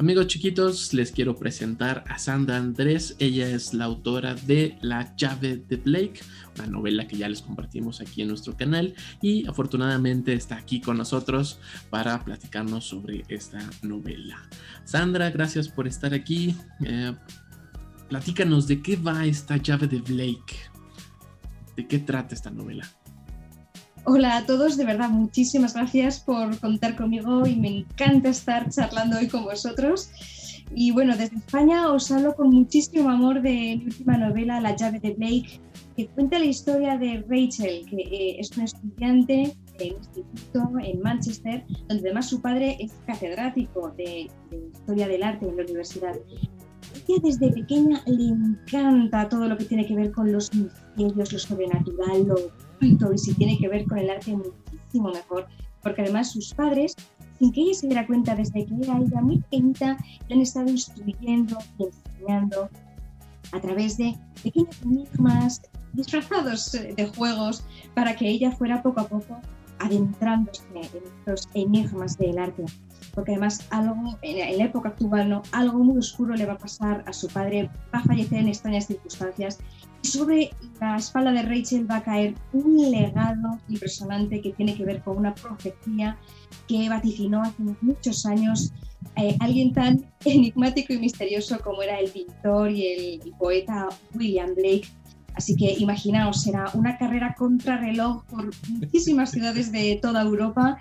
Amigos chiquitos, les quiero presentar a Sandra Andrés. Ella es la autora de La llave de Blake, una novela que ya les compartimos aquí en nuestro canal y afortunadamente está aquí con nosotros para platicarnos sobre esta novela. Sandra, gracias por estar aquí. Eh, platícanos de qué va esta llave de Blake. ¿De qué trata esta novela? Hola a todos, de verdad, muchísimas gracias por contar conmigo y me encanta estar charlando hoy con vosotros. Y bueno, desde España os hablo con muchísimo amor de mi última novela, La llave de Blake, que cuenta la historia de Rachel, que eh, es una estudiante en instituto en Manchester, donde además su padre es catedrático de, Historia del Arte en la universidad. Ella desde pequeña le encanta todo lo que tiene que ver con los misterios, lo sobrenatural, lo y si tiene que ver con el arte muchísimo mejor, porque además sus padres, sin que ella se diera cuenta desde que era ella muy pequeñita, le han estado instruyendo y enseñando a través de pequeños enigmas disfrazados de juegos para que ella fuera poco a poco adentrándose en estos enigmas del arte. Porque además algo, en la época actual, ¿no? algo muy oscuro le va a pasar a su padre, va a fallecer en extrañas circunstancias sobre la espalda de Rachel va a caer un legado impresionante que tiene que ver con una profecía que vaticinó hace muchos años eh, alguien tan enigmático y misterioso como era el pintor y el poeta William Blake. Así que imaginaos, será una carrera contrarreloj por muchísimas ciudades de toda Europa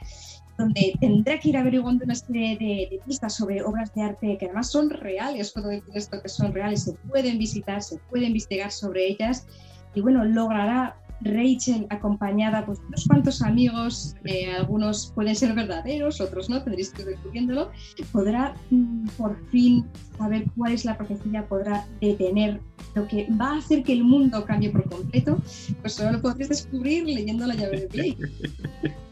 donde tendrá que ir averiguando una serie de, pistas sobre obras de arte que además son reales, puedo decir esto que son reales, se pueden visitar, se puede investigar sobre ellas. Y bueno, logrará Rachel acompañada pues unos cuantos amigos, eh, algunos pueden ser verdaderos, otros no, tendréis que ir descubriéndolo, podrá mm, por fin saber cuál es la profecía, podrá detener lo que va a hacer que el mundo cambie por completo, pues solo lo podréis descubrir leyendo la llave de Blake.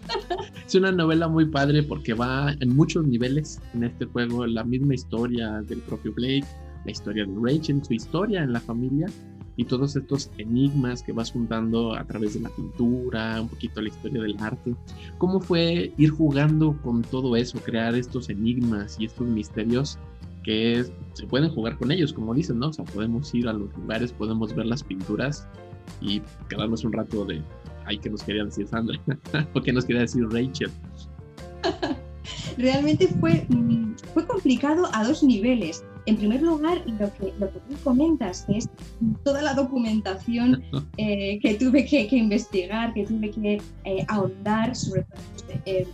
es una novela muy padre porque va en muchos niveles en este juego, la misma historia del propio Blake, la historia de Rachel, su historia en la familia y todos estos enigmas que vas juntando a través de la pintura, un poquito la historia del arte. ¿Cómo fue ir jugando con todo eso, crear estos enigmas y estos misterios que se pueden jugar con ellos, como dicen, ¿no? O sea, podemos ir a los lugares, podemos ver las pinturas y quedarnos un rato de, ay, ¿qué nos quería decir Sandra? ¿O qué nos quería decir Rachel? Realmente fue, mm, fue complicado a dos niveles. En primer lugar, lo que, lo que tú comentas, que es toda la documentación eh, que tuve que, investigar, que tuve que eh, ahondar, sobre todo eh,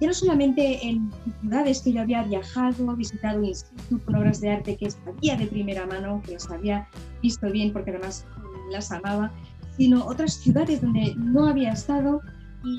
ya no solamente en ciudades que yo había viajado, visitado un instituto con obras de arte que sabía de primera mano, que las había visto bien porque además las amaba, sino otras ciudades donde no había estado y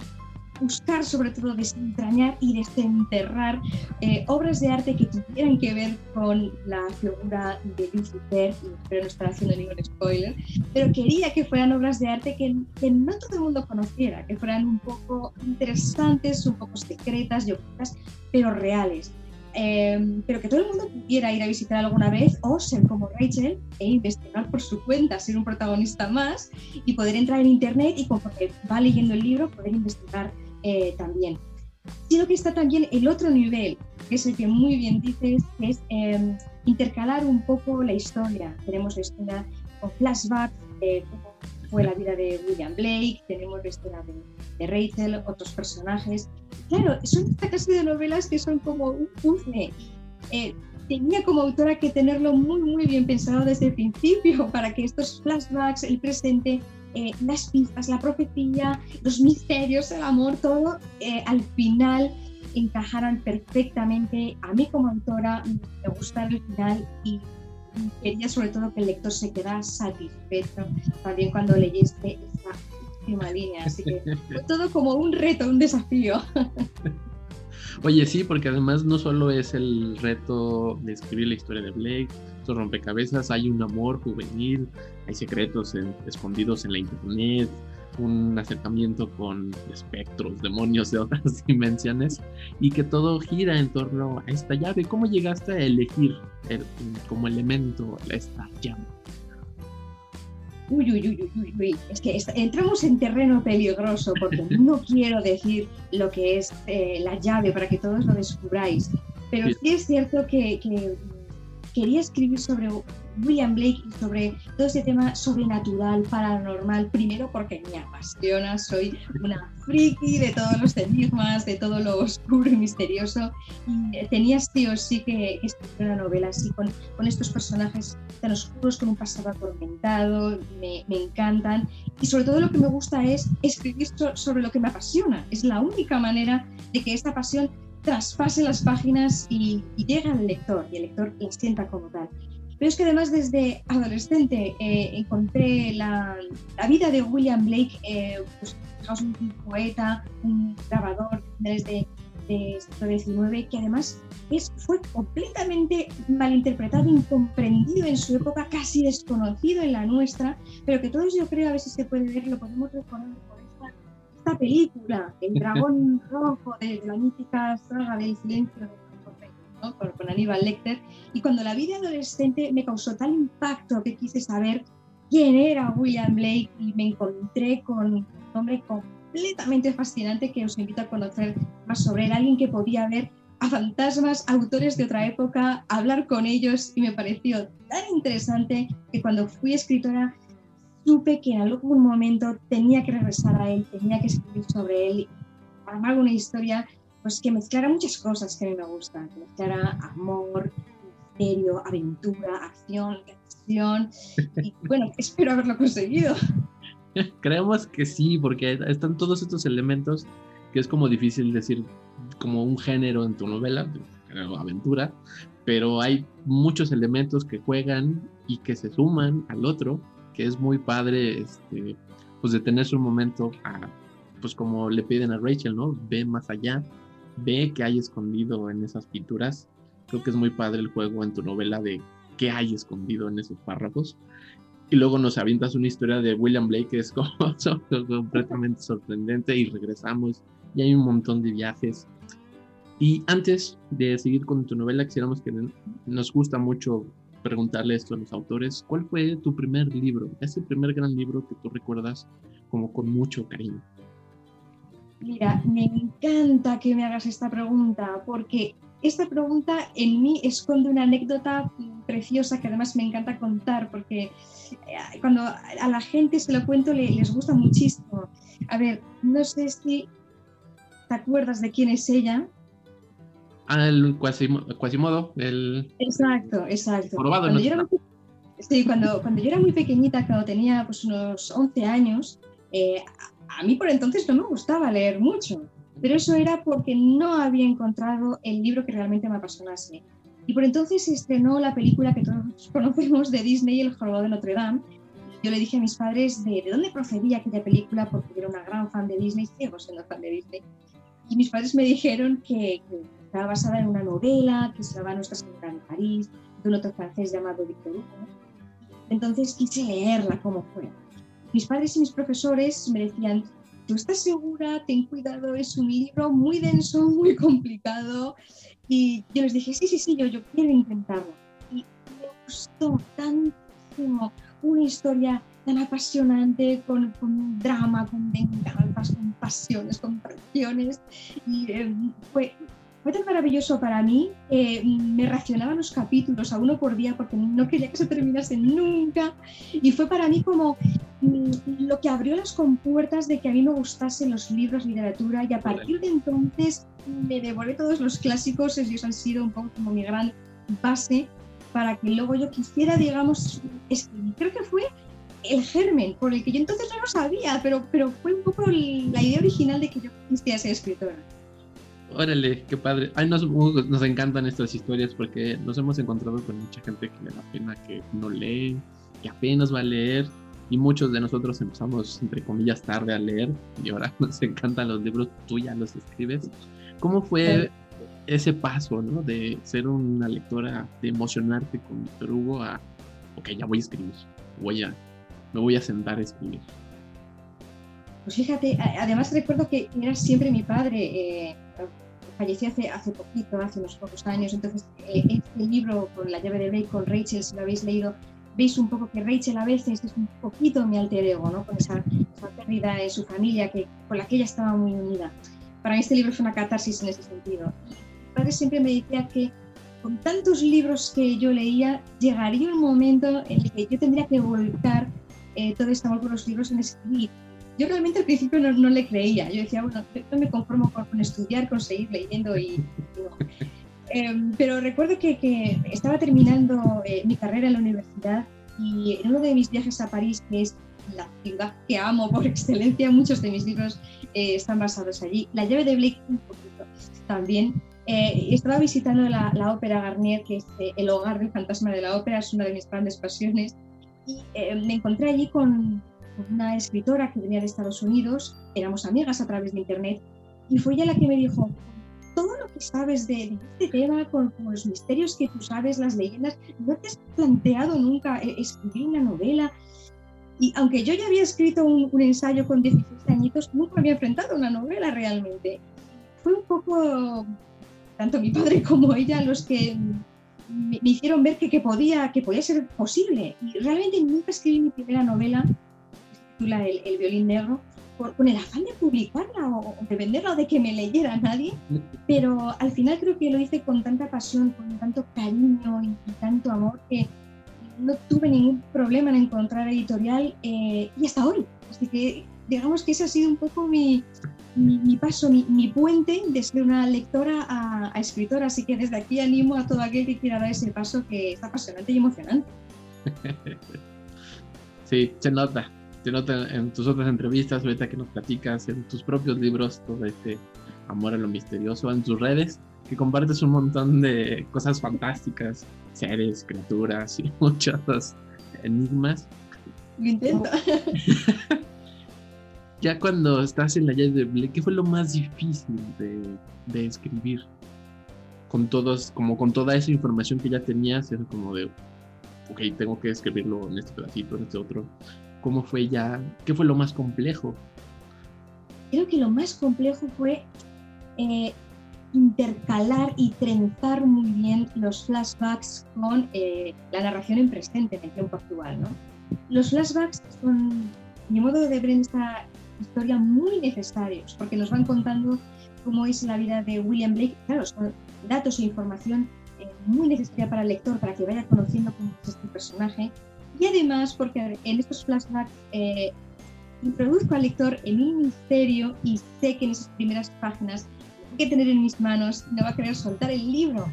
buscar sobre todo desentrañar y desenterrar eh, obras de arte que tuvieran que ver con la figura de Lucifer, espero no estar haciendo ningún spoiler, pero quería que fueran obras de arte que, que no todo el mundo conociera, que fueran un poco interesantes, un poco secretas y ocultas, pero reales. Em, pero que todo el mundo pudiera ir a visitar alguna vez o ser como Rachel e investigar por su cuenta, ser un protagonista más y poder entrar en internet y conforme va leyendo el libro poder investigar eh, también. Sino que está también el otro nivel, que es el que muy bien dices, que es em, intercalar un poco la historia. Tenemos la historia con flashbacks de cómo fue la vida de William Blake, tenemos la historia de, Rachel, otros personajes. Claro, son esta clase de novelas que son como un puzzle. Eh, tenía como autora que tenerlo muy, muy bien pensado desde el principio para que estos flashbacks, el presente, eh, las pistas, la profecía, los misterios, el amor, todo eh, al final encajaron perfectamente. A mí como autora me gustaba el final y quería sobre todo que el lector se quedara satisfecho también cuando leyeste esa última línea. Así que fue todo como un reto, un desafío. Oye, sí, porque además no solo es el reto de escribir la historia de Blake, estos rompecabezas, hay un amor juvenil, hay secretos escondidos en la internet, un acercamiento con espectros, demonios de otras dimensiones y que todo gira en torno a esta llave. ¿Cómo llegaste a elegir como elemento esta llave? Uy, uy, uy, uy, uy, es que entramos en terreno peligroso porque no quiero decir lo que es eh, la llave para que todos lo descubráis, pero sí, es cierto que quería escribir sobre William Blake y sobre todo ese tema sobrenatural, paranormal, primero porque me apasiona, soy una friki de todos los enigmas, de todo lo oscuro y misterioso, y tenía sí o sí que, escribir una novela así, con, con, estos personajes tan oscuros, con un pasado atormentado, me, me, encantan, y sobre todo lo que me gusta es escribir sobre lo que me apasiona, es la única manera de que esta pasión traspase las páginas y, y llegue al lector, y el lector la sienta como tal. Pero es que además desde adolescente eh, encontré la, la, vida de William Blake, eh, pues, un, poeta, un grabador desde del siglo XIX, que además es, fue completamente malinterpretado, incomprendido en su época, casi desconocido en la nuestra, pero que todos yo creo, a si se puede ver, lo podemos recordar por esta, esta película, El dragón rojo de, de la mítica saga del silencio con, Aníbal Lecter, y cuando la vida adolescente me causó tal impacto que quise saber quién era William Blake y me encontré con un hombre completamente fascinante que os invito a conocer más sobre él, alguien que podía ver a fantasmas, autores de otra época, hablar con ellos y me pareció tan interesante que cuando fui escritora supe que en algún momento tenía que regresar a él, tenía que escribir sobre él, armar una historia pues que mezclara muchas cosas que a mí me gustan, que mezclara amor, misterio, aventura, acción, acción, y bueno, espero haberlo conseguido. Creemos que sí, porque están todos estos elementos que es como difícil decir como un género en tu novela, aventura, pero hay muchos elementos que juegan y que se suman al otro, que es muy padre, este, pues detenerse un momento pues como le piden a Rachel, ¿no? Ve más allá, ve qué hay escondido en esas pinturas. Creo que es muy padre el juego en tu novela de qué hay escondido en esos párrafos. Y luego nos avientas una historia de William Blake que es completamente sorprendente y regresamos y hay un montón de viajes. Y antes de seguir con tu novela, quisiéramos que nos gusta mucho preguntarle esto a los autores. ¿Cuál fue tu primer libro? Ese primer gran libro que tú recuerdas como con mucho cariño. Mira, me encanta que me hagas esta pregunta porque esta pregunta en mí esconde una anécdota preciosa que además me encanta contar porque eh, cuando a la gente se lo cuento les gusta muchísimo. A ver, no sé si te acuerdas de quién es ella. El Quasimodo, el... Exacto, exacto. cuando yo era sí, cuando, cuando yo era muy pequeñita, cuando tenía pues, unos 11 años, eh, a mí por entonces no me gustaba leer mucho, pero eso era porque no había encontrado el libro que realmente me apasionase. Y por entonces se estrenó la película que todos conocemos de Disney, El Jorobado de Notre Dame. Yo le dije a mis padres de, de dónde procedía aquella película, porque yo era una gran fan de Disney, sigo siendo fan de Disney. Y mis padres me dijeron que, estaba basada en una novela que se llamaba Nuestra Señora de París, de un otro francés llamado Victor Hugo. Entonces quise leerla como fue mis padres y mis profesores me decían, ¿tú estás segura? Ten cuidado, es un libro muy denso, muy complicado. Y yo les dije, sí, sí, sí, yo, yo quiero intentarlo. Y me gustó tantísimo una historia tan apasionante, con, con drama, con venganzas, con pasiones, con traiciones. Y eh, fue fue tan maravilloso para mí que me racionaba los capítulos a uno por día porque no quería que se terminasen nunca. Y fue para mí como mm, lo que abrió las compuertas de que a mí me gustasen los libros, literatura. Y a partir de entonces me devoré todos los clásicos. Ellos han sido un poco como mi gran base para que luego yo quisiera, digamos, escribir. Creo que fue el germen, por el que yo entonces no lo sabía, pero, pero fue un poco la idea original de que yo quisiera ser escritora. Órale, qué padre. Ay, nos, nos encantan estas historias porque nos hemos encontrado con mucha gente que le da pena que no lee, que apenas va a leer. Y muchos de nosotros empezamos, entre comillas, tarde a leer y ahora nos encantan los libros, tú ya los escribes. ¿Cómo fue ese paso, ¿no? De ser una lectora, de emocionarte con Víctor Hugo a, ok, ya voy a escribir, voy a, me voy a sentar a escribir. Pues fíjate, además recuerdo que era siempre mi padre, eh, falleció hace, hace poquito, hace unos pocos años, entonces eh, este libro con la llave de Blake, con Rachel, si lo habéis leído, veis un poco que Rachel a veces es un poquito mi alter ego, ¿no? Con esa, esa pérdida en su familia que, con la que ella estaba muy unida. Para mí este libro fue una catarsis en ese sentido. Mi padre siempre me decía que con tantos libros que yo leía, llegaría un momento en el que yo tendría que volcar eh, todo este amor por los libros en escribir yo realmente al principio no, no, le creía. Yo decía, bueno, no me conformo con, estudiar, con seguir leyendo y, no. Em, pero recuerdo que, que estaba terminando eh, mi carrera en la universidad y en uno de mis viajes a París, que es la ciudad que amo por excelencia, muchos de mis libros eh, están basados allí. La llave de Blake, un poquito también. Eh, estaba visitando la, la, ópera Garnier, que es el hogar del fantasma de la ópera, es una de mis grandes pasiones, y me encontré allí con, una escritora que venía de Estados Unidos, éramos amigas a través de Internet, y fue ella la que me dijo, todo lo que sabes de, este tema, con, los misterios que tú sabes, las leyendas, ¿no te has planteado nunca eh, escribir una novela? Y aunque yo ya había escrito un, ensayo con 16 añitos, nunca me había enfrentado una novela realmente. Fue un poco, tanto mi padre como ella, los que me, hicieron ver que, que, podía, que podía ser posible. Y realmente nunca escribí mi primera novela el, violín negro, por, con el afán de publicarla o, de venderla o de que me leyera nadie, pero al final creo que lo hice con tanta pasión, con tanto cariño y, tanto amor que no tuve ningún problema en encontrar editorial eh, y hasta hoy. Así que digamos que ese ha sido un poco mi, mi, paso, mi, puente de ser una lectora a, a, escritora. Así que desde aquí animo a todo aquel que quiera dar ese paso que es apasionante y emocionante. Sí, se nota se nota en tus otras entrevistas, ahorita que nos platicas, en tus propios libros, todo este amor a lo misterioso, en tus redes, que compartes un montón de cosas fantásticas, seres, criaturas y muchos enigmas. Lo intento. ya cuando estás en la llave de Blake, ¿qué fue lo más difícil de, de, escribir? Con todos, como con toda esa información que ya tenías, era como de, ok, tengo que escribirlo en este pedacito, en este otro. ¿Cómo fue ya? ¿Qué fue lo más complejo? Creo que lo más complejo fue eh, intercalar y trenzar muy bien los flashbacks con eh, la narración en presente, en actual. ¿no? Los flashbacks son, mi modo de ver esta historia, muy necesarios, porque nos van contando cómo es la vida de William Blake. Claro, son datos e información eh, muy necesaria para el lector, para que vaya conociendo cómo es este personaje y además porque en estos flashbacks eh, introduzco al lector en un misterio y sé que en esas primeras páginas que tener en mis manos, no va a querer soltar el libro.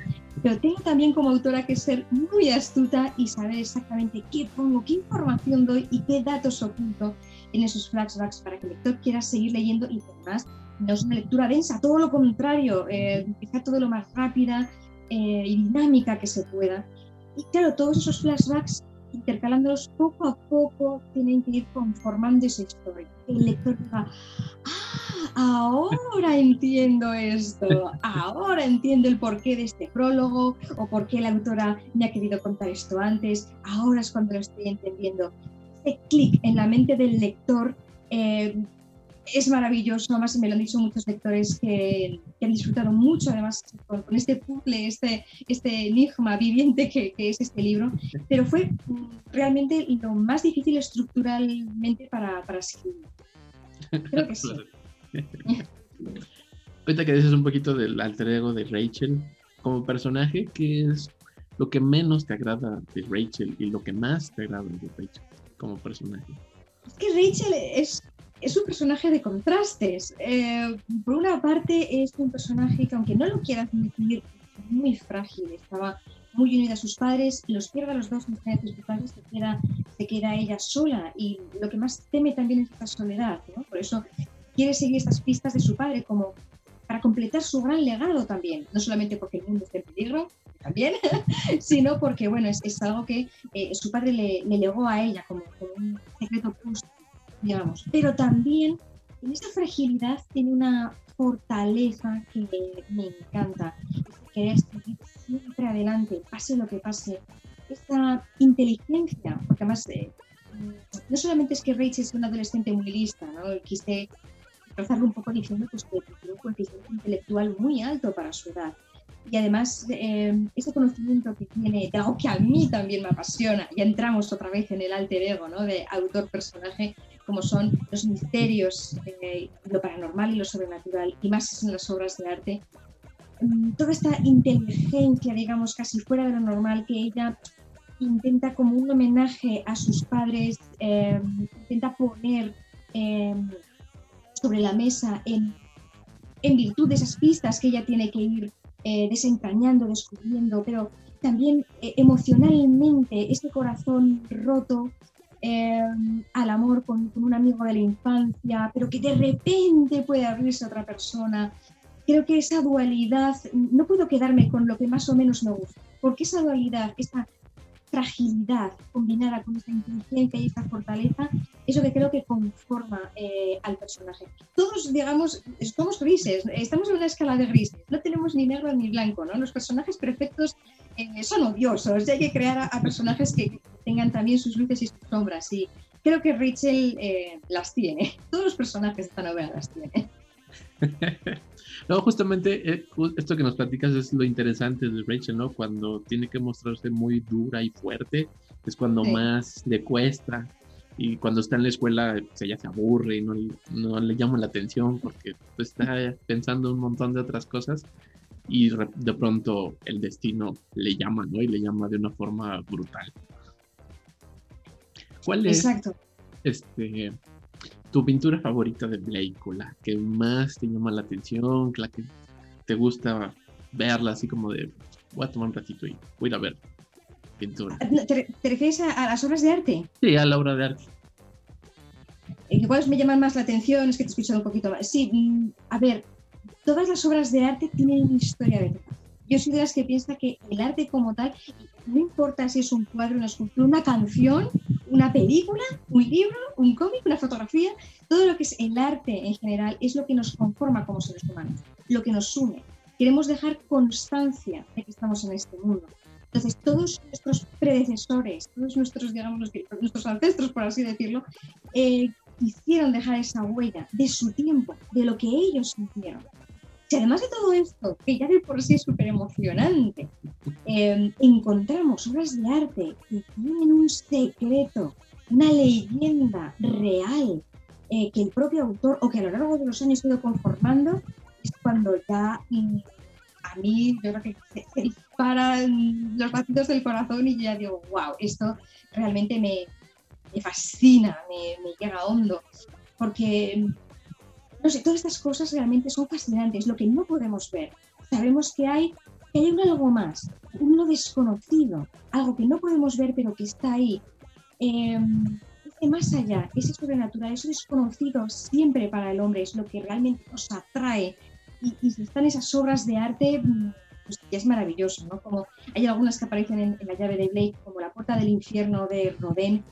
Pero tengo también como autora que ser muy astuta y saber exactamente qué pongo, qué información doy y qué datos oculto en esos flashbacks para que el lector quiera seguir leyendo y además no es una lectura densa, todo lo contrario, eh, todo lo más rápida eh, y dinámica que se pueda. Y claro, todos esos flashbacks intercalándolos poco a poco, tienen que ir conformando esa historia. El lector diga, ah, ahora entiendo esto, ahora entiendo el porqué de este prólogo o por qué la autora me ha querido contar esto antes, ahora es cuando lo estoy entendiendo. Ese clic en la mente del lector eh, es maravilloso, además me lo han dicho muchos lectores que, han disfrutado mucho, además con, este puzzle, este, este enigma viviente que, es este libro, pero fue realmente lo más difícil estructuralmente para, para escribir. Creo que sí. Ahorita que dices un poquito del alter ego de Rachel como personaje, ¿qué es lo que menos te agrada de Rachel y lo que más te agrada de Rachel como personaje? Es que Rachel es es un personaje de contrastes. Eh, por una parte es un personaje que aunque no lo quieras admitir, muy frágil, estaba muy unida a sus padres, los pierde a los dos sus padres, se queda, se queda ella sola y lo que más teme también es esta soledad, por eso quiere seguir estas pistas de su padre como para completar su gran legado también, no solamente porque el mundo esté en peligro, también, sino porque bueno, es, es algo que eh, su padre le, le, legó a ella como, como un secreto justo pero también en esa fragilidad tiene una fortaleza que me encanta. querer seguir siempre adelante, pase lo que pase. Esta inteligencia, porque además eh, no solamente es que Rachel es una adolescente muy lista, ¿no? quise rozarlo un poco diciendo pues, que tiene un coeficiente intelectual muy alto para su edad. Y además, eh, ese conocimiento que tiene, de algo que a mí también me apasiona, ya entramos otra vez en el alter ego ¿no? de autor-personaje, como son los misterios, eh, lo paranormal y lo sobrenatural, y más en las obras de arte. Mm, toda esta inteligencia, digamos, casi fuera de lo normal, que ella intenta como un homenaje a sus padres, eh, intenta poner sobre la mesa en, en virtud de esas pistas que ella tiene que ir eh, desentrañando, descubriendo, pero también eh, emocionalmente este corazón roto eh, al amor con, con, un amigo de la infancia, pero que de repente puede abrirse a otra persona. Creo que esa dualidad, no puedo quedarme con lo que más o menos me gusta, porque esa dualidad, esta fragilidad combinada con esa inteligencia y esa fortaleza, eso que creo que conforma eh, al personaje. Todos, digamos, somos grises, estamos en una escala de grises, no tenemos ni negro ni blanco, ¿no? Los personajes perfectos eh, son odiosos y hay que crear a, personajes que tengan también sus luces y sus sombras y creo que Rachel eh, las tiene, todos los personajes de esta novela las tiene. No, justamente eh, esto que nos platicas es lo interesante de Rachel, ¿no? Cuando tiene que mostrarse muy dura y fuerte, es cuando más le cuesta. Y cuando está en la escuela, pues ella se aburre y no, no le llama la atención porque pues, está pensando un montón de otras cosas. Y de pronto el destino le llama, ¿no? Y le llama de una forma brutal. ¿Cuál es? Exacto. Este, tu pintura favorita de Blake la que más te llama la atención, la que te gusta verla así como de voy a tomar un ratito y voy a ver pintura. ¿Te, refieres a, las obras de arte? Sí, a la obra de arte. ¿Cuáles me llaman más la atención? Es que te he escuchado un poquito más. Sí, mm, a ver, todas las obras de arte tienen una historia detrás. Yo soy de las que piensa que el arte como tal, no importa si es un cuadro, una escultura, una canción, una película, un libro, un cómic, una fotografía, todo lo que es el arte en general es lo que nos conforma como seres humanos, lo que nos une. Queremos dejar constancia de que estamos en este mundo. Entonces, todos nuestros predecesores, todos nuestros, digamos, nuestros ancestros, por así decirlo, eh, quisieron dejar esa huella de su tiempo, de lo que ellos sintieron. Si además de todo esto, que ya de por sí es súper emocionante, em, encontramos obras de arte que tienen un secreto, una leyenda real eh, que el propio autor o que a lo largo de los años ha ido conformando, es cuando ya mm, a mí yo creo que se, disparan los latidos del corazón y ya digo, wow, esto realmente me, me fascina, me, me llega hondo, porque no sé, todas estas cosas realmente son fascinantes, lo que no podemos ver. Sabemos que hay, que hay algo más, un lo desconocido, algo que no podemos ver pero que está ahí. Eh, más allá, ese sobrenatural, eso desconocido siempre para el hombre es lo que realmente nos atrae. Y, y están esas obras de arte, mm, pues ya es maravilloso, ¿no? Como hay algunas que aparecen en, en, la llave de Blake, como la puerta del infierno de Rodin,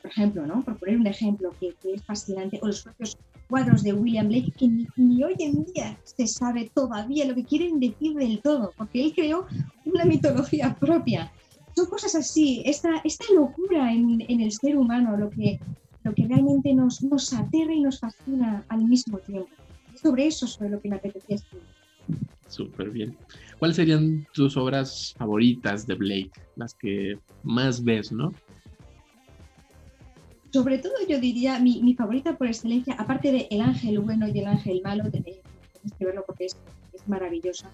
por ejemplo, ¿no? Por poner un ejemplo que, que es fascinante, o los propios cuadros de William Blake que ni, hoy en día se sabe todavía lo que quieren decir del todo, porque él creó una mitología propia. Son cosas así, esta, esta locura en, en el ser humano, lo que, lo que realmente nos, nos aterra y nos fascina al mismo tiempo. Sobre eso sobre lo que me apetecía escribir. Súper bien. ¿Cuáles serían tus obras favoritas de Blake? Las que más ves, ¿no? Sobre todo yo diría mi, mi, favorita por excelencia, aparte de El Ángel Bueno y El Ángel Malo, tenéis que verlo porque es, es maravillosa.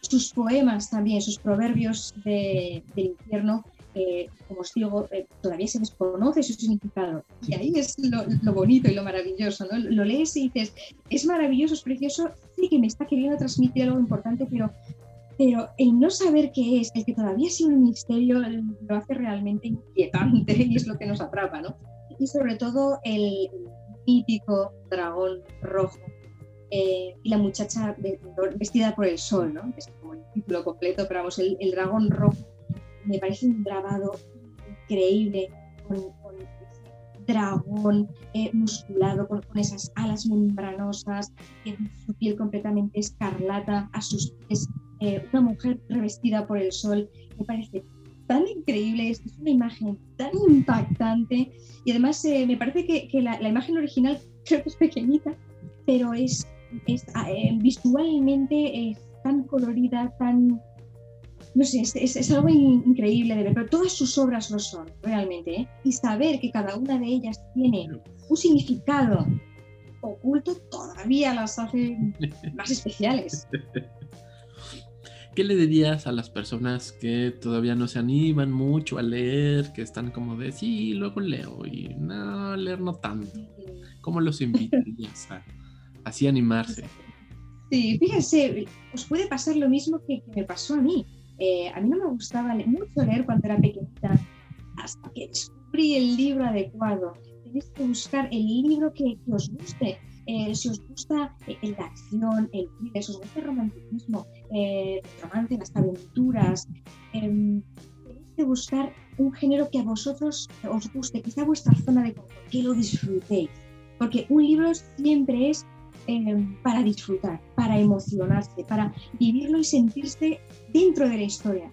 Sus poemas también, sus proverbios de, del infierno, eh, como os digo, eh, todavía se desconoce su significado. Y ahí es lo, lo, bonito y lo maravilloso, ¿no? Lo lees y dices, es maravilloso, es precioso, sí que me está queriendo transmitir algo importante, pero pero el no saber qué es, el que todavía es un misterio, lo hace realmente inquietante y es lo que nos atrapa, ¿no? Y sobre todo el mítico dragón rojo eh, y la muchacha vestida por el sol, ¿no? Es como el título completo, pero vamos, el, el dragón rojo me parece un grabado increíble con, con ese dragón eh, musculado, con, con, esas alas membranosas, su piel completamente escarlata, a sus pies eh, una mujer revestida por el sol, me parece tan increíble, es una imagen tan impactante y además eh, me parece que, que la, la, imagen original creo que es pequeñita, pero es, es eh, visualmente es tan colorida, tan... No sé, es, es, es algo in, increíble de ver, pero todas sus obras lo son, realmente. ¿eh? Y saber que cada una de ellas tiene un significado oculto todavía las hace más especiales. ¿Qué le dirías a las personas que todavía no se animan mucho a leer, que están como de sí, luego leo y no, leer no tanto? ¿Cómo los invitarías a así animarse? Sí, fíjense, os puede pasar lo mismo que, me pasó a mí. Eh, a mí no me gustaba mucho leer cuando era pequeñita, hasta que descubrí el libro adecuado. Tenéis que buscar el libro que os guste. Eh, si os gusta eh, la acción, el si os gusta el romanticismo, eh, el romance, las aventuras, tenéis que buscar un género que a vosotros os guste, que vuestra zona de confort, que lo disfrutéis. Porque un libro siempre es para disfrutar, para emocionarse, para vivirlo y sentirse dentro de la historia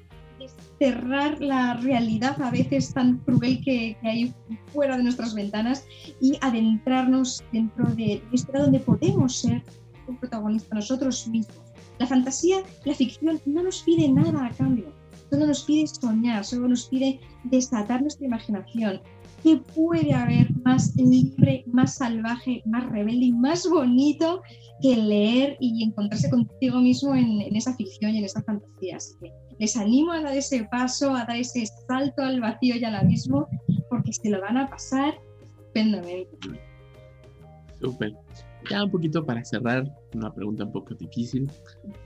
cerrar la realidad a veces tan cruel que, hay fuera de nuestras ventanas y adentrarnos dentro de historia donde podemos ser un protagonista nosotros mismos. La fantasía, la ficción no nos pide nada a cambio, solo nos pide soñar, solo nos pide desatar nuestra imaginación. ¿Qué puede haber más libre, más salvaje, más rebelde y más bonito que leer y encontrarse contigo mismo en, esa ficción y en esa fantasía? Así que les animo a dar ese paso, a dar ese salto al vacío y al abismo, porque se lo van a pasar estupendamente. Súper. Ya un poquito para cerrar, una pregunta un poco difícil.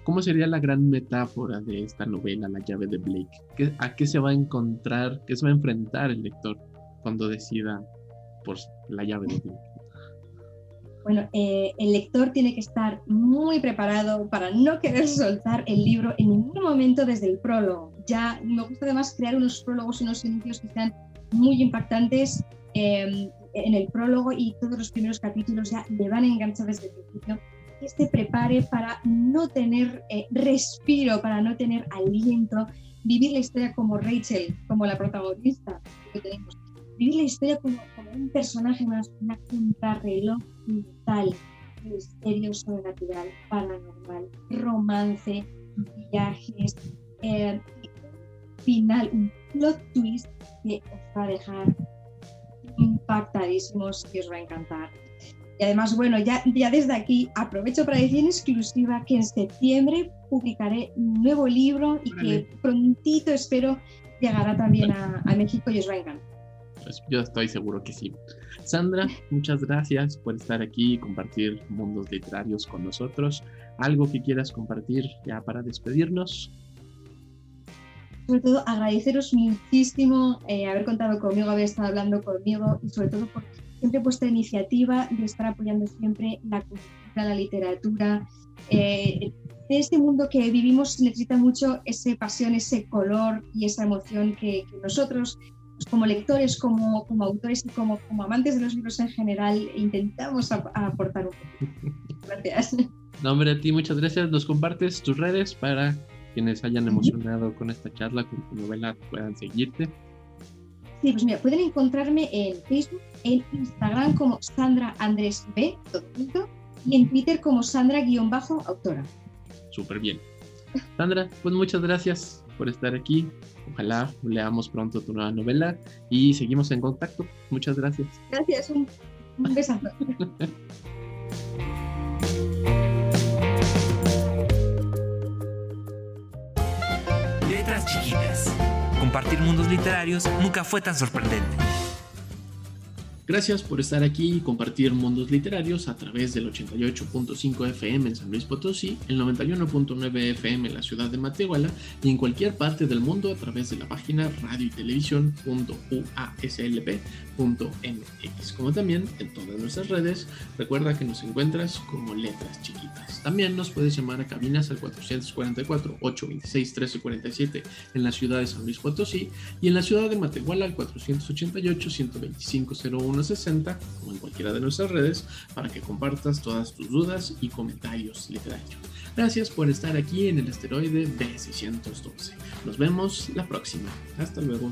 ¿Cómo sería la gran metáfora de esta novela, La llave de Blake? ¿A qué se va a encontrar, qué se va a enfrentar el lector cuando decida por la llave de Blake? bueno, eh, el lector tiene que estar muy preparado para no querer soltar el libro en ningún momento desde el prólogo. Ya me gusta además crear unos prólogos y unos inicios que sean muy impactantes eh, en el prólogo y todos los primeros capítulos ya le van a enganchar desde el principio. Que se prepare para no tener eh, respiro, para no tener aliento, vivir la historia como Rachel, como la protagonista que tenemos vivir la historia como, un personaje más, una contrarreloj mental, misterio sobrenatural, paranormal, romance, viajes, eh, final, un plot twist que os va a dejar impactadísimos y os va a encantar. Y además, bueno, ya, ya desde aquí aprovecho para decir en exclusiva que en septiembre publicaré un nuevo libro y que prontito espero llegará también a, a México y os va a encantar. Pues yo estoy seguro que sí. Sandra, muchas gracias por estar aquí y compartir mundos literarios con nosotros. ¿Algo que quieras compartir ya para despedirnos? Sobre todo agradeceros muchísimo eh, haber contado conmigo, haber estado hablando conmigo y sobre todo por siempre vuestra iniciativa de estar apoyando siempre la cultura, la literatura. Eh, en este mundo que vivimos necesita mucho esa pasión, ese color y esa emoción que, que nosotros pues como lectores, como, como autores y como, como, amantes de los libros en general, intentamos a, a aportar un poco. Gracias. No, hombre, a ti muchas gracias. Nos compartes tus redes para quienes hayan emocionado con esta charla, con tu novela, puedan seguirte. Sí, pues mira, pueden encontrarme en Facebook, en Instagram como Sandra Andrés B, y en Twitter como Sandra-autora. Súper bien. Sandra, pues muchas gracias por estar aquí. Ojalá leamos pronto tu nueva novela y seguimos en contacto. Muchas gracias. Gracias, un, un besazo. Letras chiquitas. Compartir mundos literarios nunca fue tan sorprendente. Gracias por estar aquí y compartir mundos literarios a través del 88.5 FM en San Luis Potosí, el 91.9 FM en la ciudad de Matehuala y en cualquier parte del mundo a través de la página radio y televisión.uaslp.mx, como también en todas nuestras redes. Recuerda que nos encuentras como Letras Chiquitas. También nos puedes llamar a cabinas al 444-826-1347 en la ciudad de San Luis Potosí y en la ciudad de Matehuala al 488-125-01 0160 o en cualquiera de nuestras redes para que compartas todas tus dudas y comentarios literarios. Gracias por estar aquí en el asteroide B612. Nos vemos la próxima. Hasta luego.